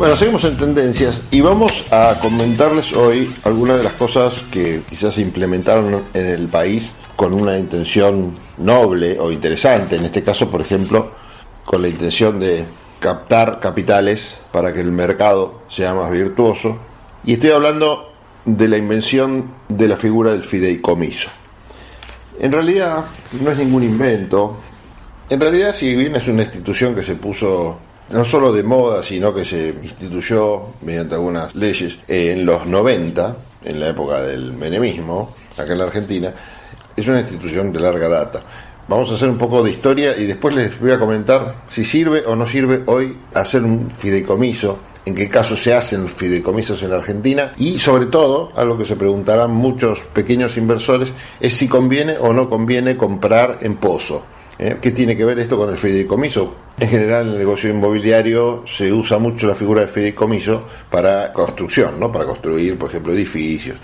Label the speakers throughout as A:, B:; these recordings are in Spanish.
A: Bueno, seguimos en tendencias y vamos a comentarles hoy algunas de las cosas que quizás se implementaron en el país con una intención noble o interesante, en este caso, por ejemplo, con la intención de captar capitales para que el mercado sea más virtuoso. Y estoy hablando de la invención de la figura del fideicomiso. En realidad no es ningún invento. En realidad, si bien es una institución que se puso no solo de moda, sino que se instituyó mediante algunas leyes en los 90, en la época del menemismo, acá en la Argentina, es una institución de larga data. Vamos a hacer un poco de historia y después les voy a comentar si sirve o no sirve hoy hacer un fideicomiso, en qué caso se hacen fideicomisos en Argentina y sobre todo, algo que se preguntarán muchos pequeños inversores, es si conviene o no conviene comprar en pozo. ¿Eh? ¿Qué tiene que ver esto con el fideicomiso? En general, en el negocio inmobiliario se usa mucho la figura de fideicomiso para construcción, ¿no? Para construir, por ejemplo, edificios.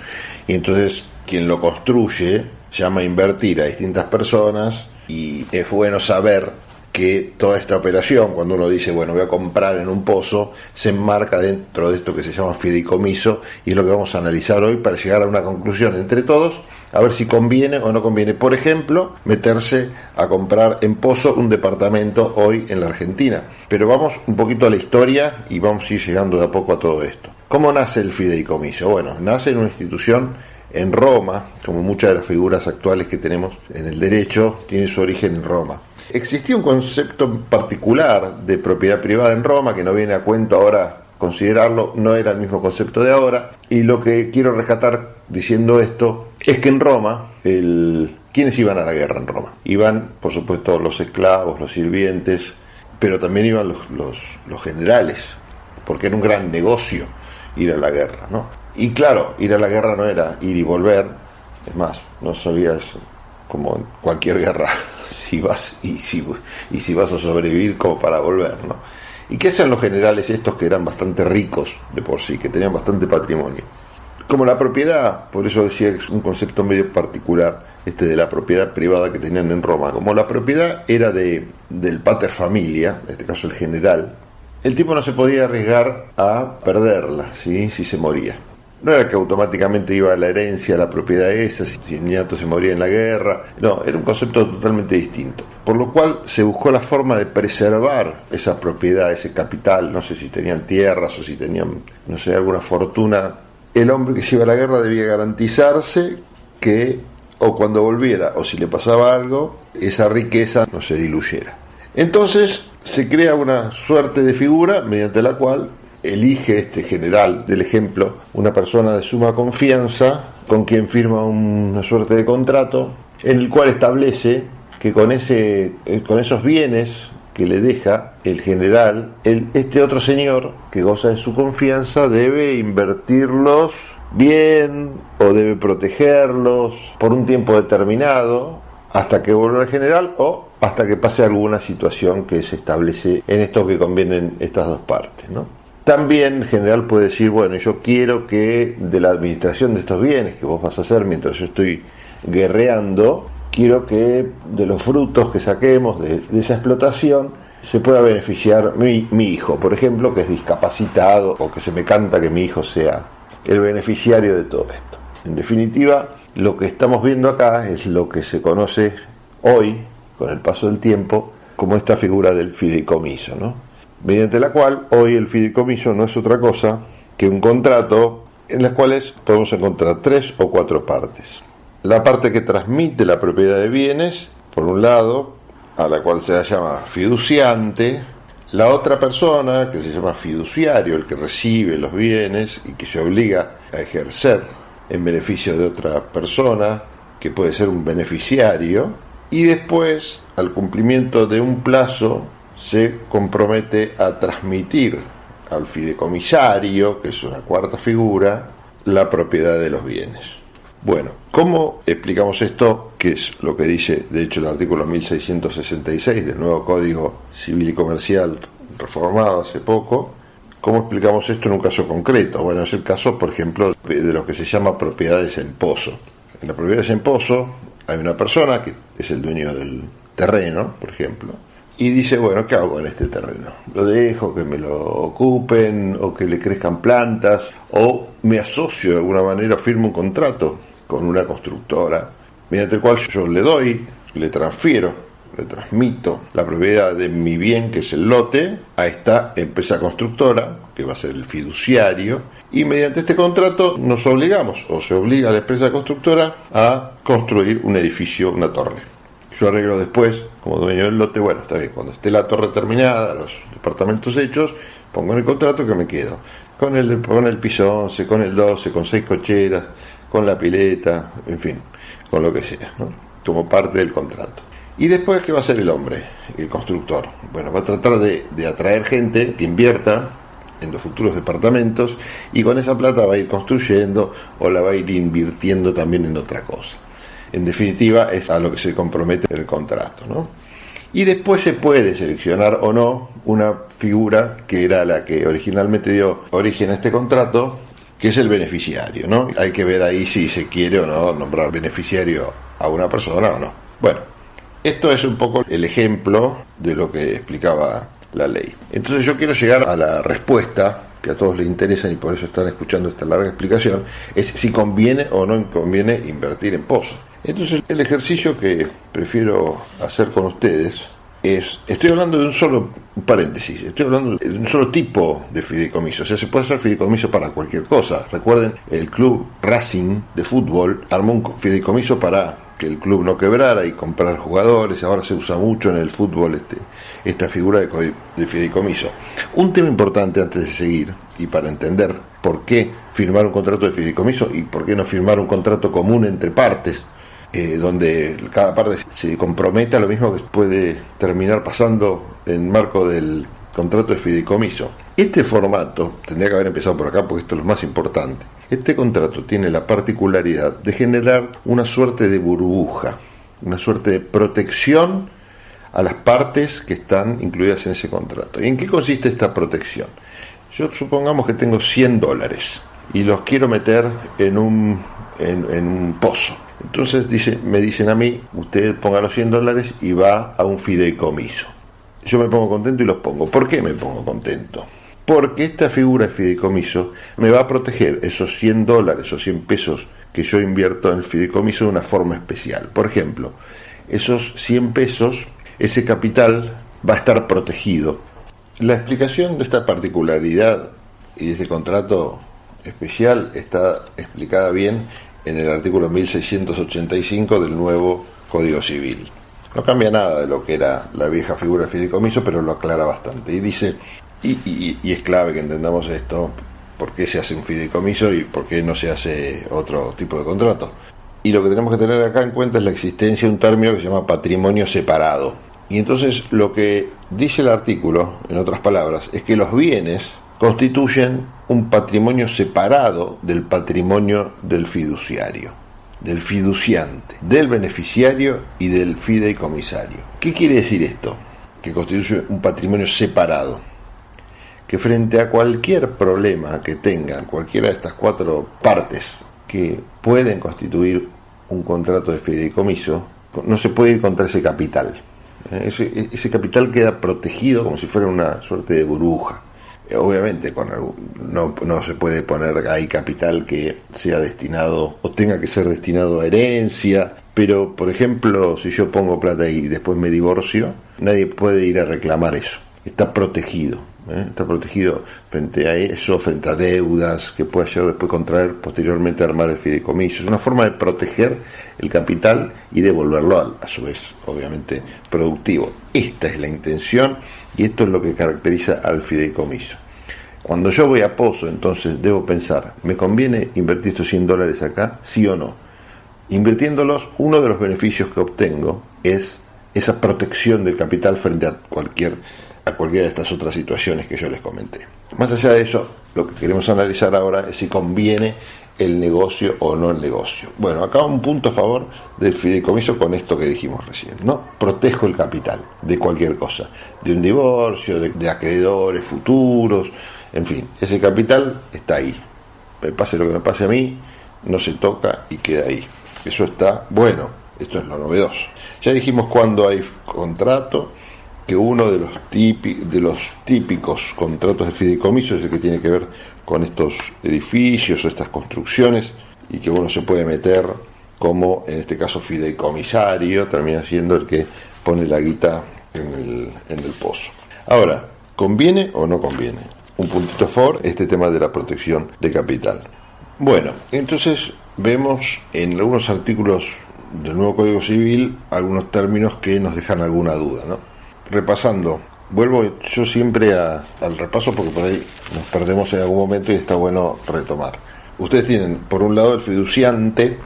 A: Y entonces, quien lo construye llama a invertir a distintas personas y es bueno saber que toda esta operación, cuando uno dice, bueno, voy a comprar en un pozo, se enmarca dentro de esto que se llama fideicomiso y es lo que vamos a analizar hoy para llegar a una conclusión entre todos, a ver si conviene o no conviene, por ejemplo, meterse a comprar en pozo un departamento hoy en la Argentina. Pero vamos un poquito a la historia y vamos a ir llegando de a poco a todo esto. ¿Cómo nace el fideicomiso? Bueno, nace en una institución en Roma, como muchas de las figuras actuales que tenemos en el derecho, tiene su origen en Roma. Existía un concepto particular de propiedad privada en Roma que no viene a cuento ahora considerarlo, no era el mismo concepto de ahora. Y lo que quiero rescatar diciendo esto es que en Roma, el... ¿quiénes iban a la guerra en Roma? Iban, por supuesto, los esclavos, los sirvientes, pero también iban los, los, los generales, porque era un gran negocio ir a la guerra, ¿no? Y claro, ir a la guerra no era ir y volver, es más, no sabías como en cualquier guerra si vas y si, y si vas a sobrevivir como para volver, ¿no? ¿Y qué hacen los generales estos que eran bastante ricos de por sí, que tenían bastante patrimonio? Como la propiedad, por eso decía que es un concepto medio particular, este de la propiedad privada que tenían en Roma, como la propiedad era de, del pater familia, en este caso el general, el tipo no se podía arriesgar a perderla, ¿sí? si se moría. No era que automáticamente iba la herencia, la propiedad esa, si el nieto se moría en la guerra. No, era un concepto totalmente distinto. Por lo cual se buscó la forma de preservar esa propiedad, ese capital. No sé si tenían tierras o si tenían, no sé, alguna fortuna. El hombre que se iba a la guerra debía garantizarse que, o cuando volviera, o si le pasaba algo, esa riqueza no se diluyera. Entonces se crea una suerte de figura mediante la cual elige este general del ejemplo una persona de suma confianza con quien firma una suerte de contrato en el cual establece que con ese eh, con esos bienes que le deja el general, este otro señor que goza de su confianza debe invertirlos bien o debe protegerlos por un tiempo determinado hasta que vuelva el general o hasta que pase alguna situación que se establece en esto que convienen estas dos partes, ¿no? También general puede decir, bueno, yo quiero que de la administración de estos bienes que vos vas a hacer mientras yo estoy guerreando, quiero que de los frutos que saquemos de, esa explotación se pueda beneficiar mi, mi, hijo, por ejemplo, que es discapacitado o que se me canta que mi hijo sea el beneficiario de todo esto. En definitiva, lo que estamos viendo acá es lo que se conoce hoy, con el paso del tiempo, como esta figura del fideicomiso, ¿no? Mediante la cual hoy el fideicomiso no es otra cosa que un contrato en las cuales podemos encontrar tres o cuatro partes. La parte que transmite la propiedad de bienes, por un lado, a la cual se la llama fiduciante, la otra persona, que se llama fiduciario, el que recibe los bienes y que se obliga a ejercer en beneficio de otra persona, que puede ser un beneficiario, y después, al cumplimiento de un plazo, se compromete a transmitir al fideicomisario, que es una cuarta figura, la propiedad de los bienes. Bueno, ¿cómo explicamos esto? Que es lo que dice, de hecho, el artículo 1666 del nuevo Código Civil y Comercial reformado hace poco. ¿Cómo explicamos esto en un caso concreto? Bueno, es el caso, por ejemplo, de lo que se llama propiedades en pozo. En las propiedades en pozo hay una persona que es el dueño del terreno, por ejemplo, y dice, bueno, ¿qué hago con este terreno? ¿Lo dejo, que me lo ocupen o que le crezcan plantas? ¿O me asocio de alguna manera, firmo un contrato con una constructora mediante el cual yo le doy, le transfiero, le transmito la propiedad de mi bien, que es el lote, a esta empresa constructora, que va a ser el fiduciario, y mediante este contrato nos obligamos, o se obliga a la empresa constructora, a construir un edificio, una torre yo arreglo después, como dueño del lote, bueno, está bien, cuando esté la torre terminada, los departamentos hechos, pongo en el contrato que me quedo. Con el, con el piso 11, con el 12, con seis cocheras, con la pileta, en fin, con lo que sea, ¿no? como parte del contrato. Y después, ¿qué va a hacer el hombre, el constructor? Bueno, va a tratar de, de atraer gente que invierta en los futuros departamentos y con esa plata va a ir construyendo o la va a ir invirtiendo también en otra cosa en definitiva es a lo que se compromete el contrato. ¿no? Y después se puede seleccionar o no una figura que era la que originalmente dio origen a este contrato, que es el beneficiario. ¿no? Hay que ver ahí si se quiere o no nombrar beneficiario a una persona o no. Bueno, esto es un poco el ejemplo de lo que explicaba la ley. Entonces yo quiero llegar a la respuesta que a todos les interesa y por eso están escuchando esta larga explicación, es si conviene o no conviene invertir en pozos. Entonces el ejercicio que prefiero hacer con ustedes es, estoy hablando de un solo paréntesis, estoy hablando de un solo tipo de fideicomiso, o sea, se puede hacer fideicomiso para cualquier cosa. Recuerden, el club Racing de fútbol armó un fideicomiso para que el club no quebrara y comprar jugadores, ahora se usa mucho en el fútbol este, esta figura de, de fideicomiso. Un tema importante antes de seguir y para entender por qué firmar un contrato de fideicomiso y por qué no firmar un contrato común entre partes, eh, donde cada parte se compromete a lo mismo que puede terminar pasando en marco del contrato de fideicomiso. Este formato, tendría que haber empezado por acá porque esto es lo más importante, este contrato tiene la particularidad de generar una suerte de burbuja, una suerte de protección a las partes que están incluidas en ese contrato. ¿Y en qué consiste esta protección? Yo supongamos que tengo 100 dólares y los quiero meter en un, en un pozo entonces me dicen a mí, usted ponga los 100 dólares y va a un fideicomiso. Yo me pongo contento y los pongo. ¿Por qué me pongo contento? Porque esta figura de fideicomiso me va a proteger esos 100 dólares o 100 pesos que yo invierto en el fideicomiso de una forma especial. Por ejemplo, esos 100 pesos, ese capital va a estar protegido. La explicación de esta particularidad y de este contrato especial está explicada bien en el artículo 1685 del nuevo Código Civil. No cambia nada de lo que era la vieja figura de fideicomiso, pero lo aclara bastante. Y dice, y, es clave que entendamos esto, por qué se hace un fideicomiso y por qué no se hace otro tipo de contrato. Y lo que tenemos que tener acá en cuenta es la existencia de un término que se llama patrimonio separado. Y entonces lo que dice el artículo, en otras palabras, es que los bienes constituyen un patrimonio separado del patrimonio del fiduciario, del fiduciante, del beneficiario y del fideicomisario. ¿Qué quiere decir esto? Que constituye un patrimonio separado. Que frente a cualquier problema que tengan cualquiera de estas cuatro partes que pueden constituir un contrato de fideicomiso, no se puede ir contra ese capital. Ese, ese capital queda protegido como si fuera una suerte de burbuja Obviamente, con no, no se puede poner ahí capital que sea destinado o tenga que ser destinado a herencia, pero por ejemplo, si yo pongo plata y después me divorcio, nadie puede ir a reclamar eso. Está protegido. ¿Eh? Está protegido frente a eso, frente a deudas que pueda llegar después contraer posteriormente armar el fideicomiso. Es una forma de proteger el capital y devolverlo a, a su vez, obviamente, productivo. Esta es la intención y esto es lo que caracteriza al fideicomiso. Cuando yo voy a Pozo, entonces debo pensar, ¿me conviene invertir estos 100 dólares acá? Sí o no. Invirtiéndolos, uno de los beneficios que obtengo es esa protección del capital frente a cualquier a cualquiera de estas otras situaciones que yo les comenté. Más allá de eso, lo que queremos analizar ahora es si conviene el negocio o no el negocio. Bueno, acá un punto a favor del fideicomiso con esto que dijimos recién, ¿no? Protejo el capital de cualquier cosa, de un divorcio, de, acreedores futuros, en fin, ese capital está ahí. Me pase lo que me pase a mí, no se toca y queda ahí. Eso está bueno, esto es lo novedoso. Ya dijimos cuando hay contrato que uno de los, de los típicos contratos de fideicomiso es el que tiene que ver con estos edificios o estas construcciones y que uno se puede meter como en este caso fideicomisario, termina siendo el que pone la guita en el, en el pozo. Ahora, ¿conviene o no conviene? Un puntito a favor, este tema de la protección de capital. Bueno, entonces vemos en algunos artículos del nuevo Código Civil algunos términos que nos dejan alguna duda, ¿no? Repasando, vuelvo yo siempre al repaso porque por ahí nos perdemos en algún momento y está bueno retomar. Ustedes tienen, por un lado, el fiduciante,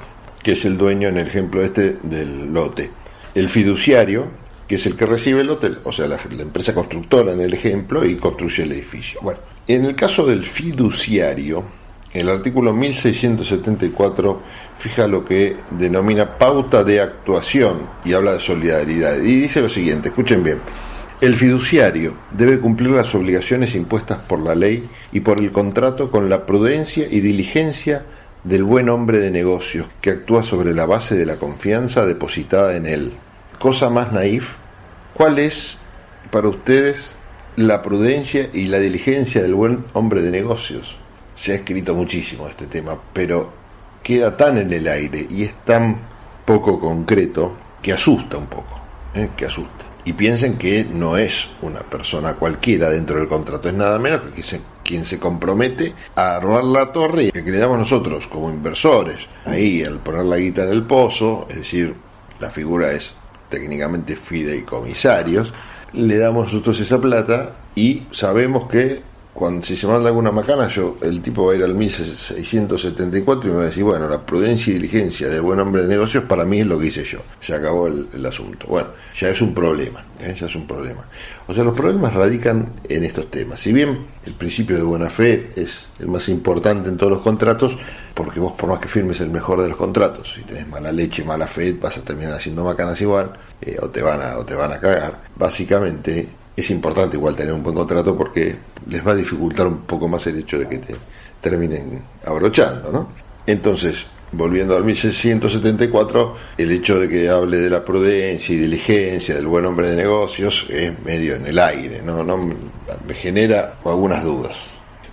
A: que es el dueño en el ejemplo este del lote. El fiduciario, que es el que recibe el lote, o sea, la, la empresa constructora en el ejemplo y construye el edificio. Bueno, en el caso del fiduciario, el artículo 1674 fija lo que denomina pauta de actuación y habla de solidaridad. Y dice lo siguiente, escuchen bien. El fiduciario debe cumplir las obligaciones impuestas por la ley y por el contrato con la prudencia y diligencia del buen hombre de negocios que actúa sobre la base de la confianza depositada en él. Cosa más naif, ¿cuál es para ustedes la prudencia y la diligencia del buen hombre de negocios? Se ha escrito muchísimo este tema, pero queda tan en el aire y es tan poco concreto que asusta un poco, ¿eh? que asusta. Y piensen que no es una persona cualquiera dentro del contrato, es nada menos que quien se compromete a armar la torre que le damos nosotros como inversores. Ahí, al poner la guita en el pozo, es decir, la figura es técnicamente fideicomisarios, le damos nosotros esa plata y sabemos que cuando si se manda alguna macana, yo, el tipo va a ir al 1674 y me va a decir, bueno, la prudencia y diligencia del buen hombre de negocios para mí es lo que hice yo. Se acabó el, asunto. Bueno, ya es un problema, ¿eh? ya es un problema. O sea, los problemas radican en estos temas. Si bien el principio de buena fe es el más importante en todos los contratos, porque vos por más que firmes el mejor de los contratos, si tenés mala leche, mala fe, vas a terminar haciendo macanas igual, eh, o te van a, o te van a cagar. Básicamente, es importante igual tener un buen contrato porque les va a dificultar un poco más el hecho de que te terminen abrochando, ¿no? Entonces, volviendo al 1674, el hecho de que hable de la prudencia y diligencia del buen hombre de negocios es medio en el aire, no, no me genera algunas dudas.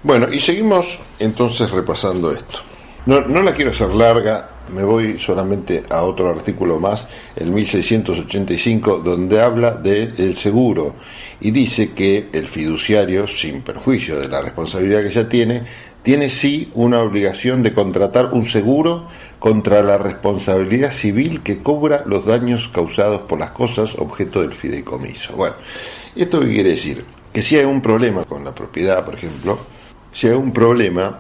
A: Bueno, y seguimos entonces repasando esto. No, no la quiero hacer larga, me voy solamente a otro artículo más, el 1685, donde habla del seguro y dice que el fiduciario, sin perjuicio de la responsabilidad que ya tiene, tiene sí una obligación de contratar un seguro contra la responsabilidad civil que cobra los daños causados por las cosas objeto del fideicomiso. Bueno, ¿esto qué quiere decir? Que si hay un problema con la propiedad, por ejemplo, si hay un problema,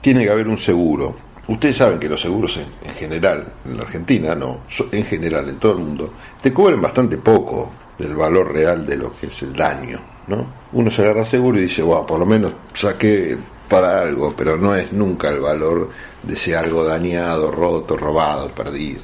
A: tiene que haber un seguro Ustedes saben que los seguros en, general, en la Argentina, no, en general, en todo el mundo, te cubren bastante poco del valor real de lo que es el daño, ¿no? Uno se agarra seguro y dice, wow, por lo menos saqué para algo, pero no es nunca el valor de ese algo dañado, roto, robado, perdido.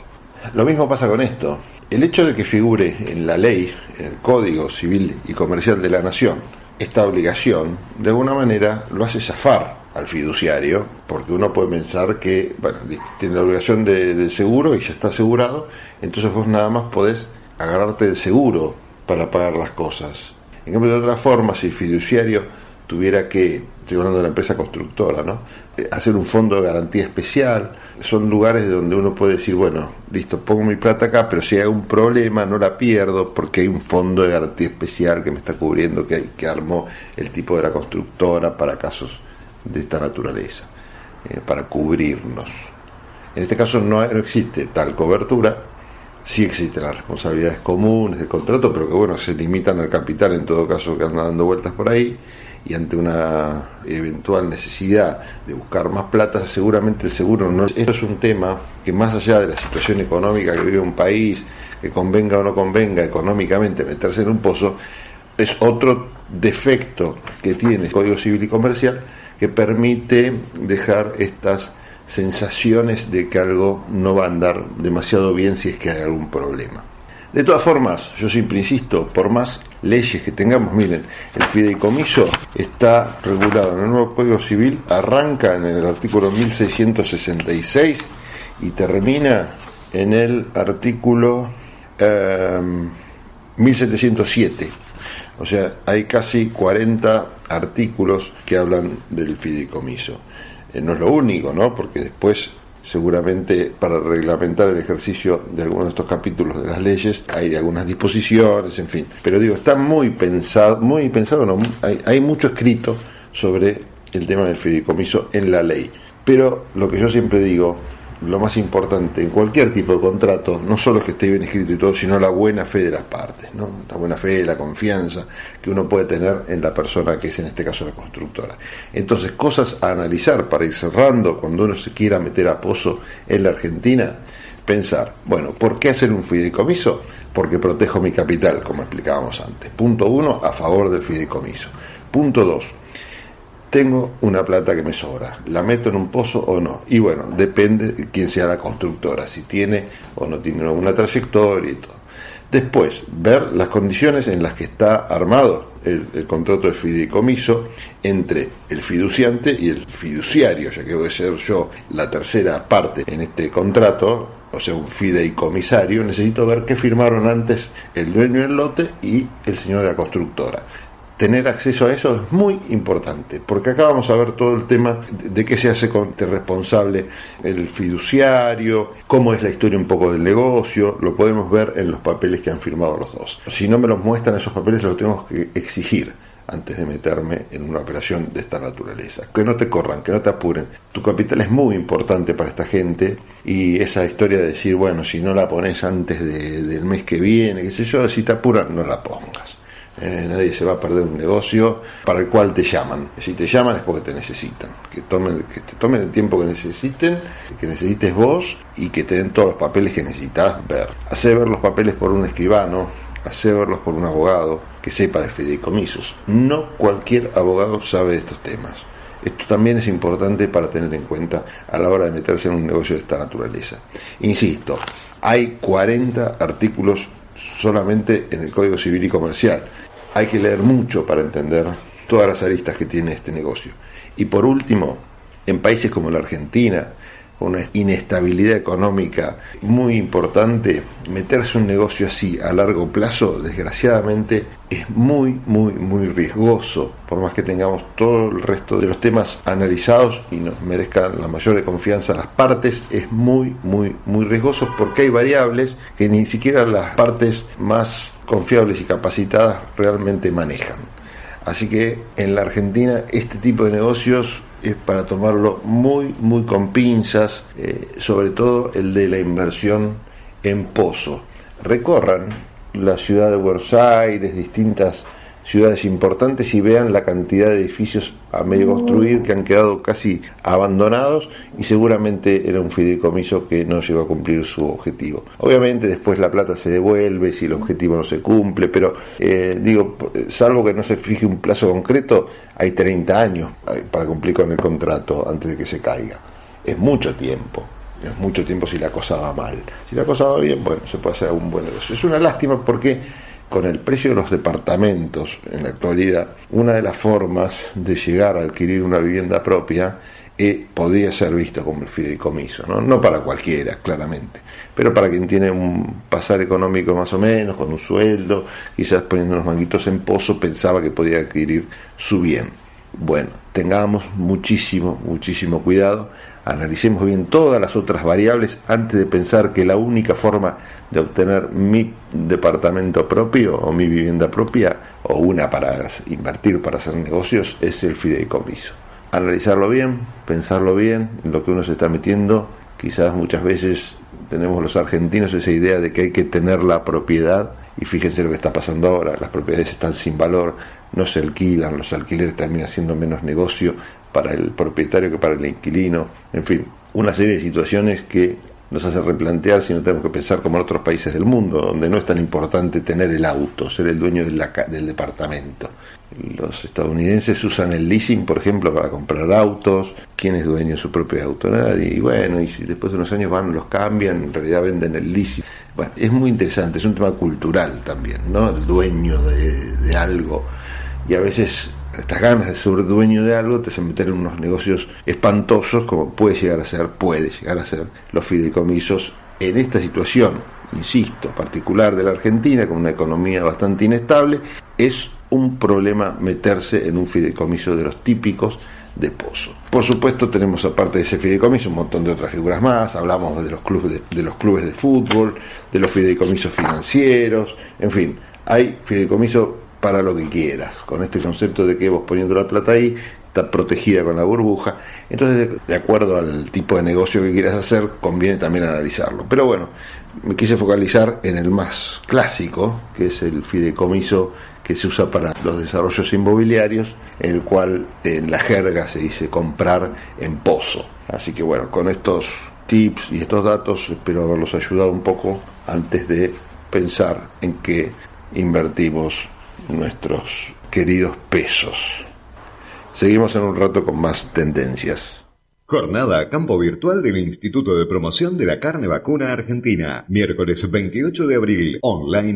A: Lo mismo pasa con esto. El hecho de que figure en la ley, en el Código Civil y Comercial de la Nación, esta obligación, de alguna manera lo hace zafar al fiduciario, porque uno puede pensar que bueno, tiene la obligación de, seguro y ya está asegurado, entonces vos nada más podés agarrarte del seguro para pagar las cosas. En cambio, de otra forma, si el fiduciario tuviera que, estoy hablando de la empresa constructora, ¿no? Eh, hacer un fondo de garantía especial, son lugares donde uno puede decir, bueno, listo, pongo mi plata acá, pero si hay un problema no la pierdo porque hay un fondo de garantía especial que me está cubriendo, que, que armó el tipo de la constructora para casos de esta naturaleza, eh, para cubrirnos. En este caso no, no existe tal cobertura, sí existen las responsabilidades comunes del contrato, pero que bueno, se limitan al capital en todo caso que anda dando vueltas por ahí, y ante una eventual necesidad de buscar más plata, seguramente el seguro no. Esto es un tema que más allá de la situación económica que vive un país, que convenga o no convenga económicamente meterse en un pozo, es otro defecto que tiene el Código Civil y Comercial que permite dejar estas sensaciones de que algo no va a andar demasiado bien si es que hay algún problema. De todas formas, yo siempre insisto, por más leyes que tengamos, miren, el fideicomiso está regulado en el nuevo Código Civil, arranca en el artículo 1666 y termina en el artículo 1707. Em, O sea, hay casi 40 artículos que hablan del fideicomiso. Eh, no es lo único, ¿no? Porque después seguramente para reglamentar el ejercicio de algunos de estos capítulos de las leyes hay algunas disposiciones, en fin. Pero digo, está muy pensado, muy pensado, no, hay, hay mucho escrito sobre el tema del fideicomiso en la ley. Pero lo que yo siempre digo lo más importante en cualquier tipo de contrato no solo que esté bien escrito y todo, sino la buena fe de las partes, ¿no? la buena fe, la confianza que uno puede tener en la persona que es en este caso la constructora. Entonces, cosas a analizar para ir cerrando cuando uno se quiera meter a pozo en la Argentina, pensar, bueno, ¿por qué hacer un fideicomiso? Porque protejo mi capital, como explicábamos antes. Punto uno, a favor del fideicomiso. Punto dos, tengo una plata que me sobra, ¿la meto en un pozo o no? Y bueno, depende de quién sea la constructora, si tiene o no tiene alguna trayectoria y todo. Después, ver las condiciones en las que está armado el, contrato de fideicomiso entre el fiduciante y el fiduciario, ya que voy a ser yo la tercera parte en este contrato, o sea, un fideicomisario, necesito ver qué firmaron antes el dueño del lote y el señor de la constructora tener acceso a eso es muy importante, porque acá vamos a ver todo el tema de qué se hace con responsable el fiduciario, cómo es la historia un poco del negocio, lo podemos ver en los papeles que han firmado los dos. Si no me los muestran esos papeles, los tengo que exigir antes de meterme en una operación de esta naturaleza. Que no te corran, que no te apuren. Tu capital es muy importante para esta gente y esa historia de decir, bueno, si no la pones antes del mes que viene, qué sé yo, si te apuran, no la pongas. Eh, nadie se va a perder un negocio para el cual te llaman. Si te llaman es porque te necesitan. Que, tomen, que te tomen el tiempo que necesiten, que necesites vos y que te den todos los papeles que necesitas ver. Hacer ver los papeles por un escribano, hacer verlos por un abogado que sepa de fideicomisos. No cualquier abogado sabe de estos temas. Esto también es importante para tener en cuenta a la hora de meterse en un negocio de esta naturaleza. Insisto, hay 40 artículos solamente en el Código Civil y Comercial hay que leer mucho para entender todas las aristas que tiene este negocio. Y por último, en países como la Argentina, con una inestabilidad económica muy importante, meterse un negocio así a largo plazo, desgraciadamente, es muy, muy, muy riesgoso, por más que tengamos todo el resto de los temas analizados y nos merezcan la mayor de confianza las partes, es muy, muy, muy riesgoso porque hay variables que ni siquiera las partes más confiables y capacitadas realmente manejan. Así que en la Argentina este tipo de negocios es para tomarlo muy, muy con pinzas, eh, sobre todo el de la inversión en pozo. Recorran la ciudad de Buenos Aires, distintas ciudades importantes y vean la cantidad de edificios a medio construir que han quedado casi abandonados y seguramente era un fideicomiso que no llegó a cumplir su objetivo. Obviamente después la plata se devuelve si el objetivo no se cumple, pero eh, digo, salvo que no se fije un plazo concreto, hay 30 años para cumplir con el contrato antes de que se caiga. Es mucho tiempo es mucho tiempo si la cosa va mal. Si la cosa va bien, bueno, se puede hacer un buen negocio. Es una lástima porque con el precio de los departamentos en la actualidad, una de las formas de llegar a adquirir una vivienda propia eh, podría ser visto como el fideicomiso, ¿no? no para cualquiera, claramente, pero para quien tiene un pasar económico más o menos, con un sueldo, quizás poniendo unos manguitos en pozo, pensaba que podía adquirir su bien. Bueno, tengamos muchísimo, muchísimo cuidado analicemos bien todas las otras variables antes de pensar que la única forma de obtener mi departamento propio o mi vivienda propia o una para invertir, para hacer negocios, es el fideicomiso. Analizarlo bien, pensarlo bien en lo que uno se está metiendo. Quizás muchas veces tenemos los argentinos esa idea de que hay que tener la propiedad y fíjense lo que está pasando ahora, las propiedades están sin valor, no se alquilan, los alquileres terminan siendo menos negocio, para el propietario que para el inquilino, en fin, una serie de situaciones que nos hace replantear si no tenemos que pensar como en otros países del mundo, donde no es tan importante tener el auto, ser el dueño del departamento. Los estadounidenses usan el leasing, por ejemplo, para comprar autos. ¿Quién es dueño de su propio auto? Nadie. Y bueno, y si después de unos años van, los cambian, en realidad venden el leasing. Bueno, es muy interesante, es un tema cultural también, ¿no? El dueño de, de algo. Y a veces estas ganas de ser dueño de algo te hacen meter en unos negocios espantosos como puede llegar a ser, puede llegar a ser los fideicomisos en esta situación, insisto, particular de la Argentina, con una economía bastante inestable, es un problema meterse en un fideicomiso de los típicos de Pozo. Por supuesto tenemos aparte de ese fideicomiso un montón de otras figuras más, hablamos de los clubes de, los clubes de fútbol, de los fideicomisos financieros, en fin, hay fideicomiso para lo que quieras, con este concepto de que vos poniendo la plata ahí está protegida con la burbuja, entonces de acuerdo al tipo de negocio que quieras hacer conviene también analizarlo. Pero bueno, me quise focalizar en el más clásico, que es el fideicomiso que se usa para los desarrollos inmobiliarios, el cual en la jerga se dice comprar en pozo. Así que bueno, con estos tips y estos datos espero haberlos ayudado un poco antes de pensar en qué invertimos nuestros queridos pesos. Seguimos en un rato con más tendencias.
B: Jornada a campo virtual del Instituto de Promoción de la Carne Vacuna Argentina. Miércoles 28 de abril. Online